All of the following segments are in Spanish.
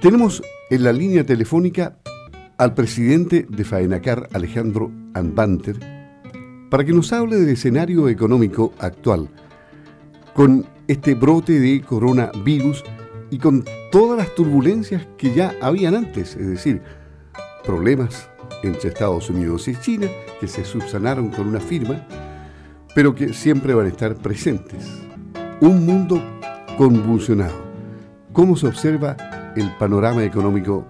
Tenemos en la línea telefónica al presidente de Faenacar, Alejandro Anbanter, para que nos hable del escenario económico actual, con este brote de coronavirus y con todas las turbulencias que ya habían antes, es decir, problemas entre Estados Unidos y China que se subsanaron con una firma, pero que siempre van a estar presentes. Un mundo convulsionado. ¿Cómo se observa el panorama económico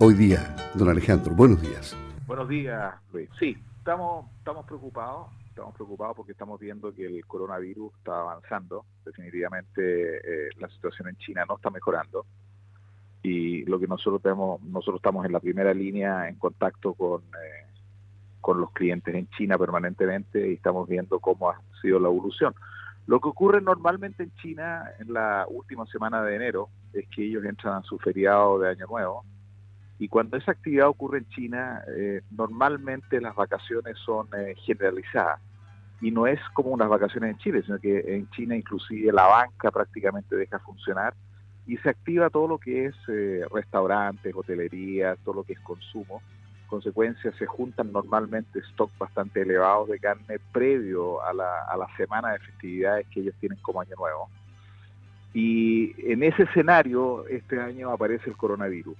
hoy día, don Alejandro? Buenos días. Buenos días, Luis. Sí, estamos, estamos preocupados estamos preocupados porque estamos viendo que el coronavirus está avanzando. Definitivamente eh, la situación en China no está mejorando. Y lo que nosotros tenemos, nosotros estamos en la primera línea en contacto con, eh, con los clientes en China permanentemente y estamos viendo cómo ha sido la evolución. Lo que ocurre normalmente en China en la última semana de enero es que ellos entran a su feriado de Año Nuevo y cuando esa actividad ocurre en China, eh, normalmente las vacaciones son generalizadas y no es como unas vacaciones en Chile, sino que en China inclusive la banca prácticamente deja funcionar y se activa todo lo que es eh, restaurantes, hotelería, todo lo que es consumo. Consecuencia, se juntan normalmente stock bastante elevados de carne previo a la, a la semana de festividades que ellos tienen como Año Nuevo. Y en ese escenario, este año aparece el coronavirus.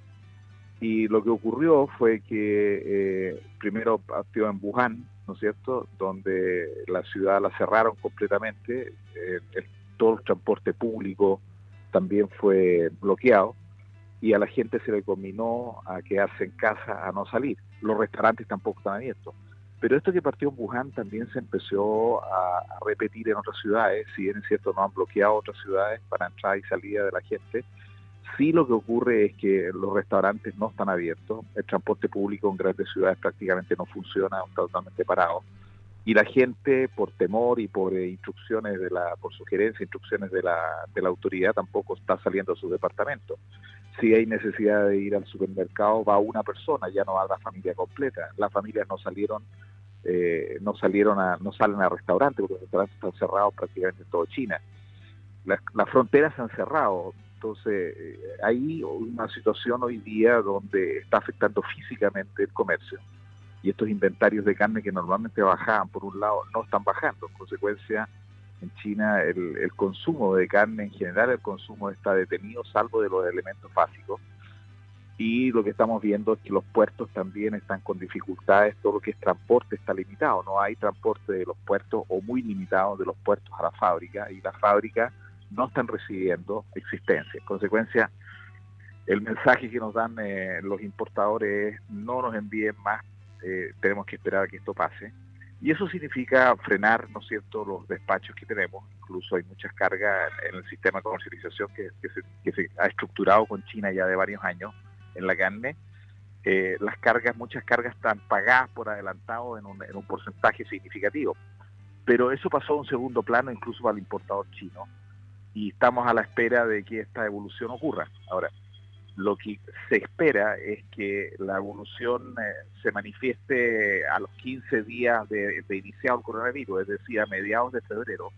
Y lo que ocurrió fue que eh, primero partió en Wuhan, ¿no es cierto?, donde la ciudad la cerraron completamente, eh, todo el transporte público también fue bloqueado y a la gente se le combinó a quedarse en casa, a no salir. Los restaurantes tampoco están abiertos. Pero esto que partió en Wuhan también se empezó a, a, repetir en otras ciudades, si bien es cierto no han bloqueado otras ciudades para entrada y salida de la gente, sí lo que ocurre es que los restaurantes no están abiertos, el transporte público en grandes ciudades prácticamente no funciona, está totalmente parado. Y la gente, por temor y por instrucciones de la, por sugerencia, instrucciones de la, de la autoridad, tampoco está saliendo a su departamento. Si hay necesidad de ir al supermercado, va una persona, ya no va la familia completa. Las familias no salieron, eh, no salieron a, no salen a restaurantes, porque los restaurantes están cerrados prácticamente en toda China. Las, las fronteras se han cerrado, entonces, eh, hay una situación hoy día donde está afectando físicamente el comercio y estos inventarios de carne que normalmente bajaban, por un lado, no están bajando. En consecuencia, en China el, el consumo de carne en general, el consumo está detenido, salvo de los elementos básicos. Y lo que estamos viendo es que los puertos también están con dificultades, todo lo que es transporte está limitado, no hay transporte de los puertos o muy limitado de los puertos a la fábrica y la fábrica no están recibiendo existencia. En consecuencia, el mensaje que nos dan eh, los importadores es no nos envíen más, eh, tenemos que esperar a que esto pase. Y eso significa frenar, ¿no es cierto?, los despachos que tenemos. Incluso hay muchas cargas en el sistema de comercialización que, se, que se, ha estructurado con China ya de varios años en la carne. Eh, las cargas, muchas cargas están pagadas por adelantado en un, en un porcentaje significativo. Pero eso pasó a un segundo plano incluso para el importador chino y estamos a la espera de que esta evolución ocurra. Ahora, lo que se espera es que la evolución eh, se manifieste a los 15 días de, iniciado el coronavirus, es decir, a mediados de febrero.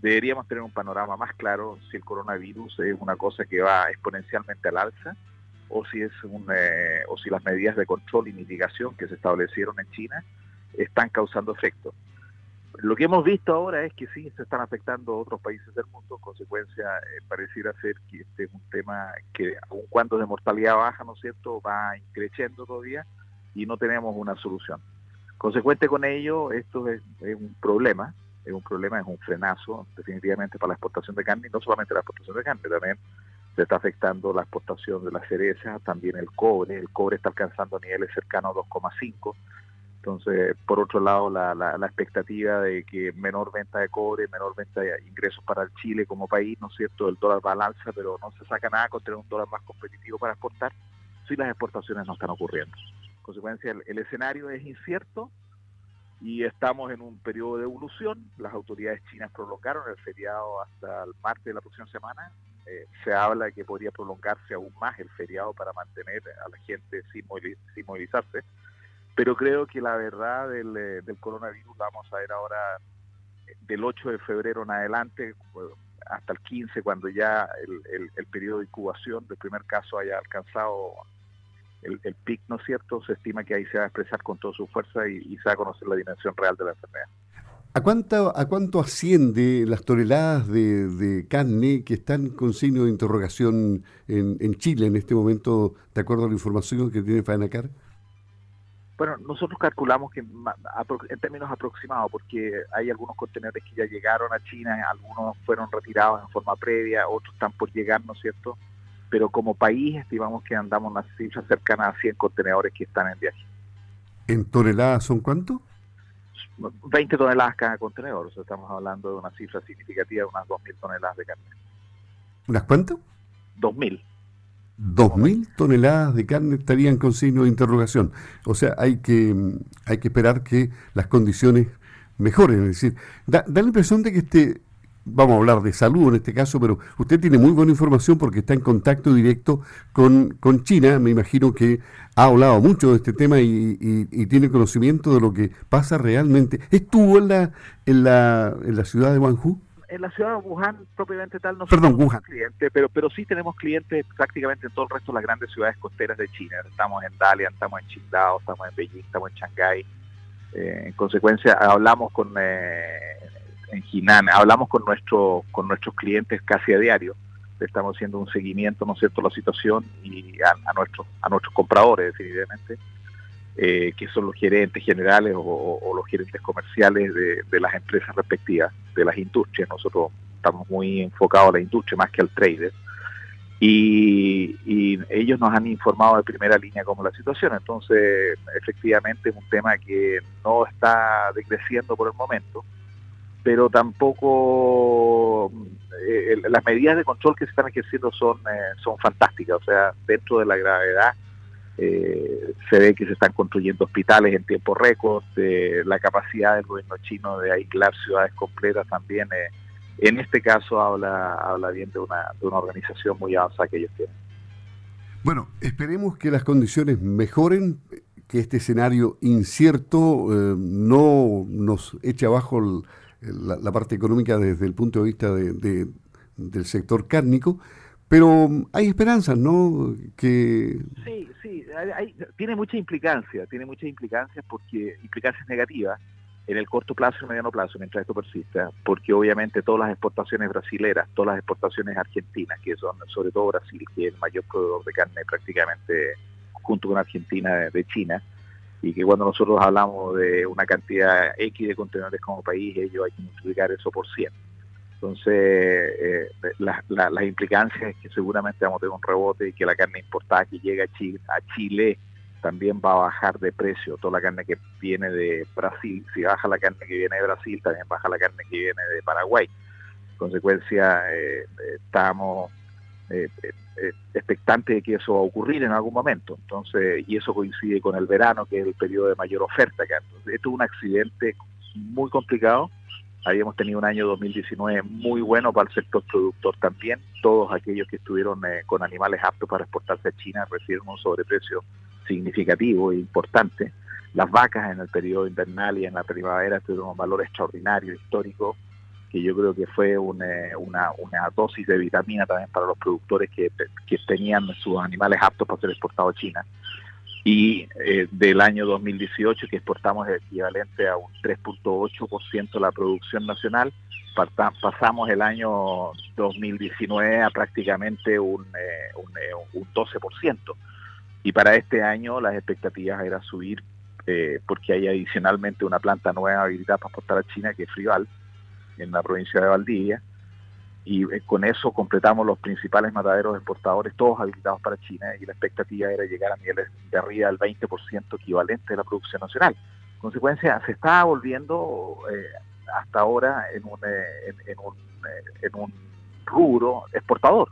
Deberíamos tener un panorama más claro si el coronavirus es una cosa que va exponencialmente al alza o si es un, eh, o si las medidas de control y mitigación que se establecieron en China están causando efecto. Lo que hemos visto ahora es que sí se están afectando otros países del mundo, en consecuencia eh, pareciera ser que este es un tema que aun cuando de mortalidad baja, ¿no es cierto?, va creciendo todavía y no tenemos una solución. Consecuente con ello, esto es, un problema, es un problema, es un frenazo definitivamente para la exportación de carne y no solamente la exportación de carne, también se está afectando la exportación de la cereza, también el cobre, el cobre está alcanzando niveles cercanos a 2,5 entonces, por otro lado, la, la, la, expectativa de que menor venta de cobre, menor venta de ingresos para el Chile como país, ¿no es cierto? El dólar balanza, pero no se saca nada con tener un dólar más competitivo para exportar si las exportaciones no están ocurriendo. En consecuencia, el, el escenario es incierto y estamos en un periodo de evolución. Las autoridades chinas prolongaron el feriado hasta el martes de la próxima semana. Eh, se habla de que podría prolongarse aún más el feriado para mantener a la gente sin, moviliz sin movilizarse pero creo que la verdad del, eh, del coronavirus vamos a ver ahora eh, del 8 de febrero en adelante, hasta el 15, cuando ya el, periodo de incubación del primer caso haya alcanzado el, el pic, ¿no es cierto? Se estima que ahí se va a expresar con toda su fuerza y, se va a conocer la dimensión real de la enfermedad. ¿A cuánto, ¿A cuánto asciende las toneladas de, carne que están con signo de interrogación en, en, Chile en este momento, de acuerdo a la información que tiene FAENACAR? Bueno, nosotros calculamos que en términos aproximados, porque hay algunos contenedores que ya llegaron a China, algunos fueron retirados en forma previa, otros están por llegar, ¿no es cierto? Pero como país estimamos que andamos unas cifras cercanas a 100 contenedores que están en viaje. ¿En toneladas son cuánto? 20 toneladas cada contenedor, o sea, estamos hablando de una cifra significativa de unas 2.000 toneladas de carne. ¿Unas cuánto? 2.000. 2.000 toneladas de carne estarían con signo de interrogación. O sea, hay que, hay que esperar que las condiciones mejoren. Es decir, da, da la impresión de que este, vamos a hablar de salud en este caso, pero usted tiene muy buena información porque está en contacto directo con, con China. Me imagino que ha hablado mucho de este tema y, y, tiene conocimiento de lo que pasa realmente. ¿Estuvo en la, en la, en la ciudad de Guangzhou? En la ciudad de Wuhan propiamente tal no Perdón, Wuhan. clientes, pero, pero sí tenemos clientes prácticamente en todo el resto de las grandes ciudades costeras de China. Estamos en Dalian, estamos en Qingdao, estamos en Beijing, estamos en Shanghái. Eh, en consecuencia, hablamos con eh, en Jinan, hablamos con nuestro, con nuestros clientes casi a diario. Estamos haciendo un seguimiento, ¿no es cierto?, la situación y a, a nuestros a nuestros compradores, definitivamente eh, que son los gerentes generales o, los gerentes comerciales de, las empresas respectivas, de las industrias. Nosotros estamos muy enfocados a la industria más que al trader. Y, ellos nos han informado de primera línea cómo la situación. Entonces, efectivamente es un tema que no está decreciendo por el momento, pero tampoco eh, las medidas de control que se están ejerciendo son, eh, son fantásticas. O sea, dentro de la gravedad eh, se ve que se están construyendo hospitales en tiempo récord, la capacidad del gobierno chino de aislar ciudades completas también, eh, en este caso habla, habla bien de una, de una organización muy avanzada que ellos tienen. Bueno, esperemos que las condiciones mejoren, que este escenario incierto eh, no nos eche abajo la, parte económica desde el punto de vista de, del sector cárnico, pero hay esperanzas, ¿no? Que... Sí, sí, tiene mucha implicancia, tiene muchas implicancias porque implicancias negativas en el corto plazo y mediano plazo mientras esto persista, porque obviamente todas las exportaciones brasileras, todas las exportaciones argentinas, que son sobre todo Brasil, que es el mayor proveedor de carne prácticamente junto con Argentina de China, y que cuando nosotros hablamos de una cantidad X de contenedores como país, ellos hay que multiplicar eso por 100 entonces, eh, las implicancias es que seguramente vamos a tener un rebote y que la carne importada que llega a Chile, a Chile también va a bajar de precio. Toda la carne que viene de Brasil, si baja la carne que viene de Brasil, también baja la carne que viene de Paraguay. En consecuencia, eh, estamos eh, expectantes de que eso va a ocurrir en algún momento. Entonces, y eso coincide con el verano, que es el periodo de mayor oferta acá. Entonces, esto es un accidente muy complicado Habíamos tenido un año 2019 muy bueno para el sector productor también. Todos aquellos que estuvieron eh, con animales aptos para exportarse a China recibieron un sobreprecio significativo e importante. Las vacas en el periodo invernal y en la primavera tuvieron un valor extraordinario, histórico, que yo creo que fue una, una, dosis de vitamina también para los productores que, que tenían sus animales aptos para ser exportados a China y eh, del año 2018 que exportamos el equivalente a un 3.8% de la producción nacional, pasamos el año 2019 a prácticamente un, eh, un, eh, un, 12%. Y para este año las expectativas eran subir porque hay adicionalmente una planta nueva habilitada para exportar a China que es Frival, en la provincia de Valdivia, y eh, con eso completamos los principales mataderos exportadores, todos habilitados para China, y la expectativa era llegar a niveles de arriba del 20% equivalente de la producción nacional. En consecuencia, se está volviendo eh, hasta ahora en un, eh, en, un, en un rubro exportador,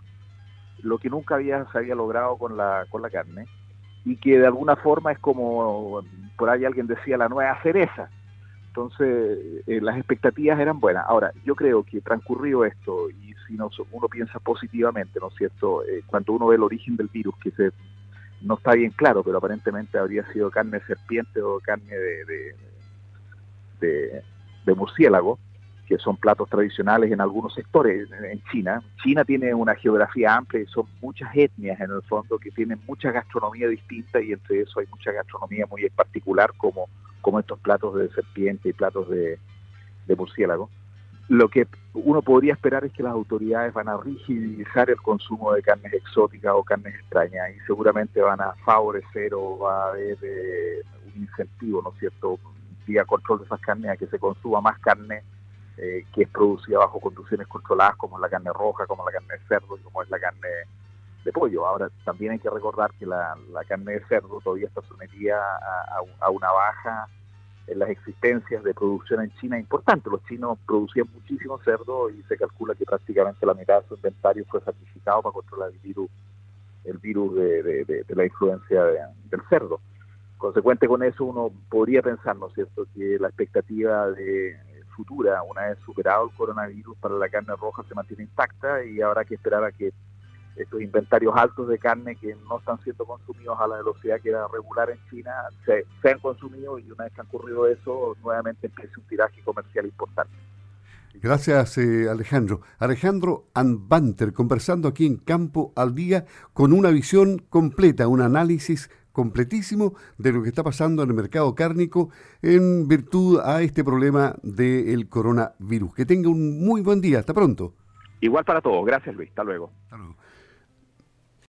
lo que nunca había, se había logrado con la, con la carne, y que de alguna forma es como, por ahí alguien decía, la nueva cereza entonces, eh, las expectativas eran buenas. Ahora, yo creo que transcurrió esto, y si no, uno piensa positivamente, ¿no es cierto? Eh, cuando uno ve el origen del virus, que se, no está bien claro, pero aparentemente habría sido carne de serpiente o carne de, de, de, murciélago, que son platos tradicionales en algunos sectores en China. China tiene una geografía amplia y son muchas etnias en el fondo que tienen mucha gastronomía distinta y entre eso hay mucha gastronomía muy particular como, como estos platos de serpiente y platos de, murciélago. Lo que uno podría esperar es que las autoridades van a rigidizar el consumo de carnes exóticas o carnes extrañas y seguramente van a favorecer o va a haber eh, un incentivo, ¿no es cierto?, vía control de esas carnes a que se consuma más carne eh, que es producida bajo condiciones controladas, como la carne roja, como la carne de cerdo como es la carne de pollo. Ahora, también hay que recordar que la, carne de cerdo todavía está sometida a, una baja en las existencias de producción en China importante. Los chinos producían muchísimo cerdo y se calcula que prácticamente la mitad de su inventario fue sacrificado para controlar el virus, el virus de, la influencia del cerdo. Consecuente con eso, uno podría pensar, ¿no es cierto?, que la expectativa de futura, una vez superado el coronavirus, para la carne roja se mantiene intacta y habrá que esperar a que estos inventarios altos de carne que no están siendo consumidos a la velocidad que era regular en China se, sean consumidos y una vez que ha ocurrido eso, nuevamente empiece un tiraje comercial importante. Gracias, eh, Alejandro. Alejandro Anbanter, conversando aquí en Campo al Día con una visión completa, un análisis completísimo de lo que está pasando en el mercado cárnico en virtud a este problema del coronavirus. Que tenga un muy buen día. Hasta pronto. Igual para todos. Gracias, Luis. Hasta luego. Hasta luego.